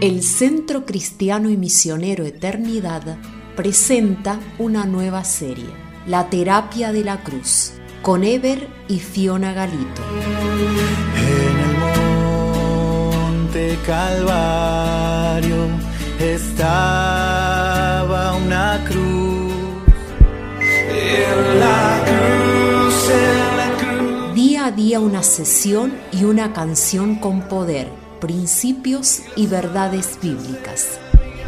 El Centro Cristiano y Misionero Eternidad presenta una nueva serie, La Terapia de la Cruz, con Eber y Fiona Galito. En el monte Calvario estaba una cruz. En la cruz, en la cruz. Día a día una sesión y una canción con poder, principios y verdades bíblicas.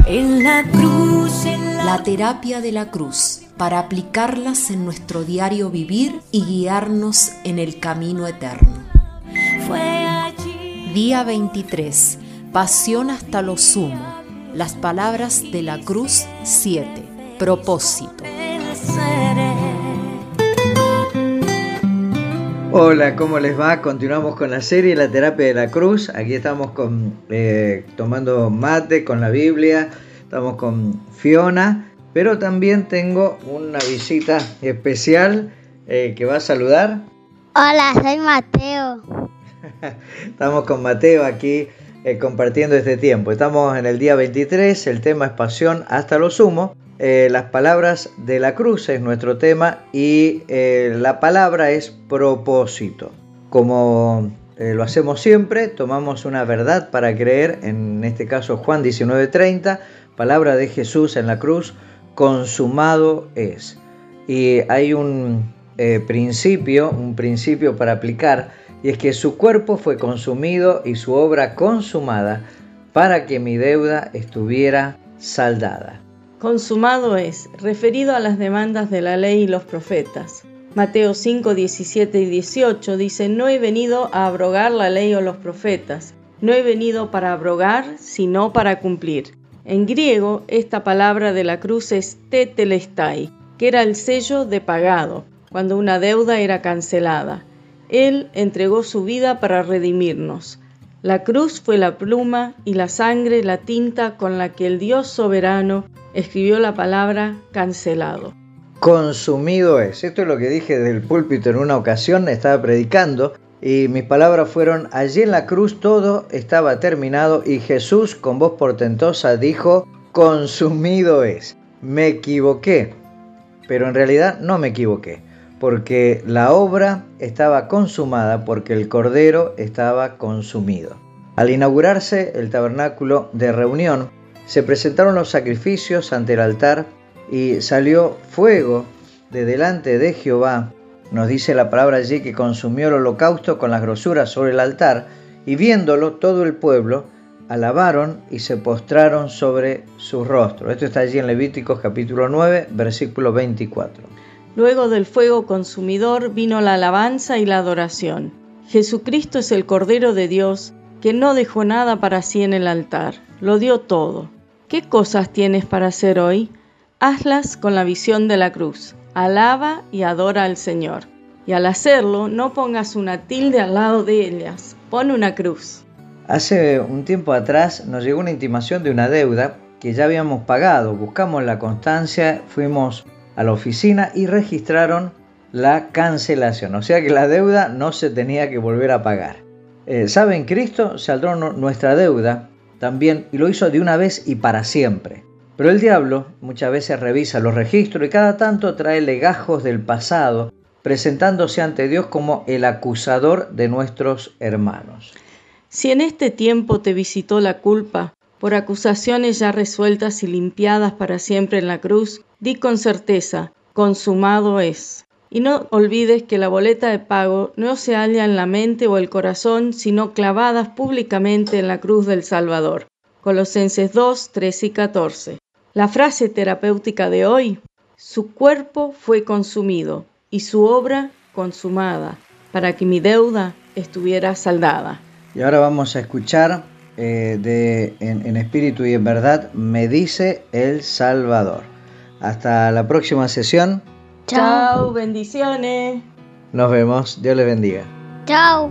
En la cruz, en la, La terapia de la cruz, para aplicarlas en nuestro diario vivir y guiarnos en el camino eterno. fue allí. Día 23. Pasión hasta lo sumo. Las palabras de la cruz 7. Propósito. Hola, ¿cómo les va? Continuamos con la serie La terapia de la cruz. Aquí estamos con, eh, tomando mate con la Biblia, estamos con Fiona, pero también tengo una visita especial eh, que va a saludar. Hola, soy Mateo. Estamos con Mateo aquí eh, compartiendo este tiempo. Estamos en el día 23, el tema es pasión hasta lo sumo. Eh, las palabras de la cruz es nuestro tema y eh, la palabra es propósito. Como eh, lo hacemos siempre, tomamos una verdad para creer, en este caso Juan 19:30, palabra de Jesús en la cruz, consumado es. Y hay un principio, un principio para aplicar, y es que su cuerpo fue consumido y su obra consumada para que mi deuda estuviera saldada. Consumado es, referido a las demandas de la ley y los profetas. Mateo 5, 17 y 18 dice, no he venido a abrogar la ley o los profetas, no he venido para abrogar, sino para cumplir. En griego, esta palabra de la cruz es tetelestai, que era el sello de pagado, cuando una deuda era cancelada. Él entregó su vida para redimirnos. La cruz fue la pluma y la sangre la tinta con la que el Dios soberano escribió la palabra cancelado. Consumido es. Esto es lo que dije del púlpito en una ocasión, estaba predicando y mis palabras fueron, allí en la cruz todo estaba terminado y Jesús con voz portentosa dijo, consumido es. Me equivoqué, pero en realidad no me equivoqué, porque la obra estaba consumada porque el cordero estaba consumido. Al inaugurarse el tabernáculo de reunión, se presentaron los sacrificios ante el altar y salió fuego de delante de Jehová. Nos dice la palabra allí que consumió el holocausto con las grosuras sobre el altar y viéndolo todo el pueblo alabaron y se postraron sobre su rostro. Esto está allí en Levíticos capítulo 9, versículo 24. Luego del fuego consumidor vino la alabanza y la adoración. Jesucristo es el Cordero de Dios que no dejó nada para sí en el altar, lo dio todo. ¿Qué cosas tienes para hacer hoy? Hazlas con la visión de la cruz. Alaba y adora al Señor. Y al hacerlo, no pongas una tilde al lado de ellas, pon una cruz. Hace un tiempo atrás nos llegó una intimación de una deuda que ya habíamos pagado. Buscamos la constancia, fuimos a la oficina y registraron la cancelación. O sea que la deuda no se tenía que volver a pagar. Eh, ¿Saben? Cristo saldró nu- nuestra deuda también y lo hizo de una vez y para siempre. Pero el diablo muchas veces revisa los registros y cada tanto trae legajos del pasado, presentándose ante Dios como el acusador de nuestros hermanos. Si en este tiempo te visitó la culpa, por acusaciones ya resueltas y limpiadas para siempre en la cruz, di con certeza, consumado es. Y no olvides que la boleta de pago no se halla en la mente o el corazón, sino clavadas públicamente en la cruz del Salvador. Colosenses 2, 13 y 14. La frase terapéutica de hoy, su cuerpo fue consumido y su obra consumada, para que mi deuda estuviera saldada. Y ahora vamos a escuchar eh, de, en espíritu y en verdad, me dice el Salvador. Hasta la próxima sesión. Chao, bendiciones. Nos vemos. Dios les bendiga. Chao.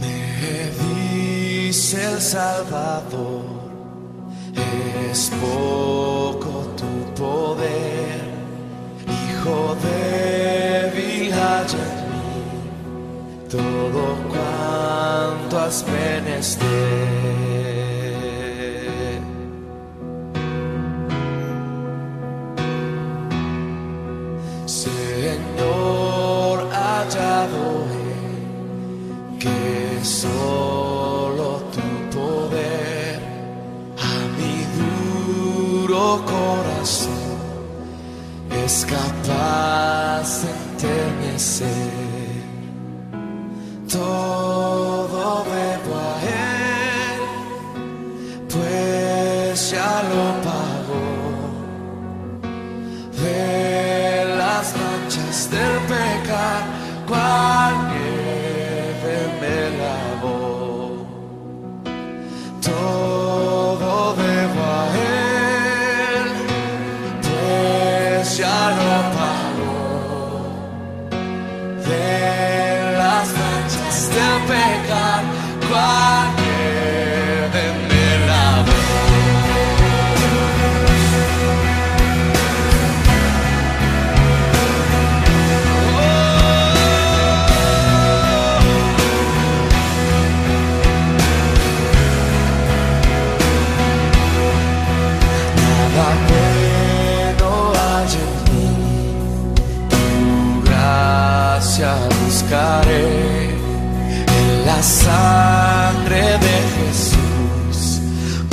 Me dice el Salvador, es poco tu poder, hijo débil haya en mí todo cuanto has menester. De enternecer. Todo debo pues ya lo pagó. De las manchas del pecado, la sangre de Jesús,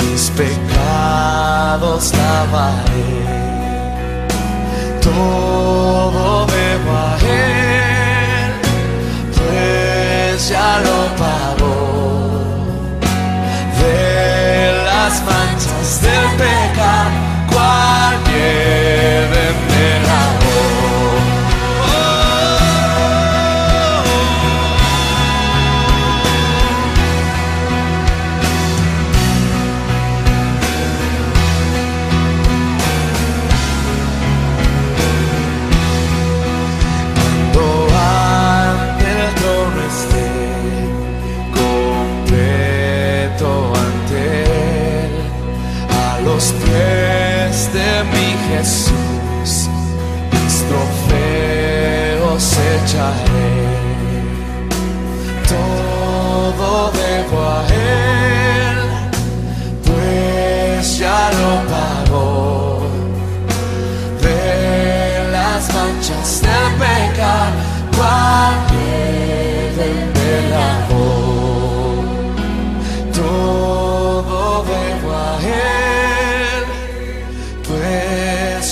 mis pecados lavaré, todo debo a Él, pues ya lo pagó. De las manchas del pecado,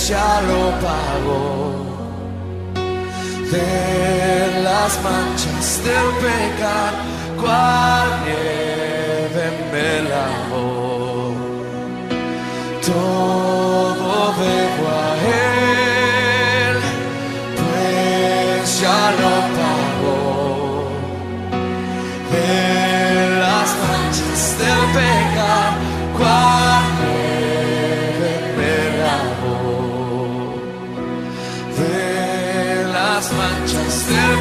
ya lo pagó. De las manchas del pecado, cual nieve me lavó todo debo a Él, pues ya lo pagó.